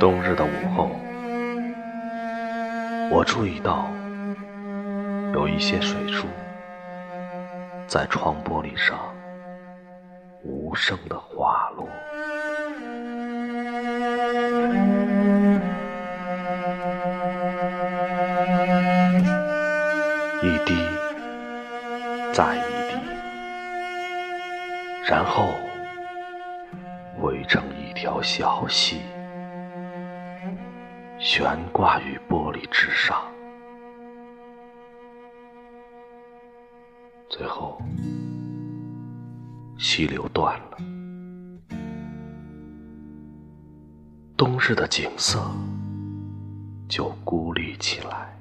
冬日的午后，我注意到有一些水珠在窗玻璃上无声的滑落，一滴再一滴，然后汇成一条小溪。悬挂于玻璃之上，最后溪流断了，冬日的景色就孤立起来，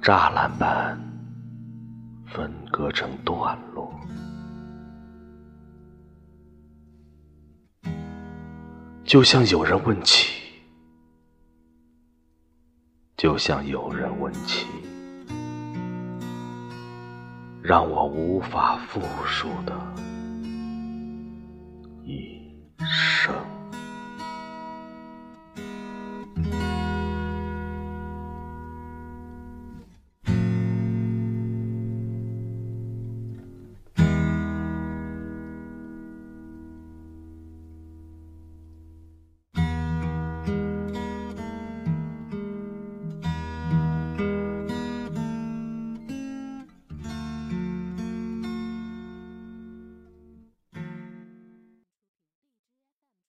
栅栏般分割成段落。就像有人问起，就像有人问起，让我无法复述的一。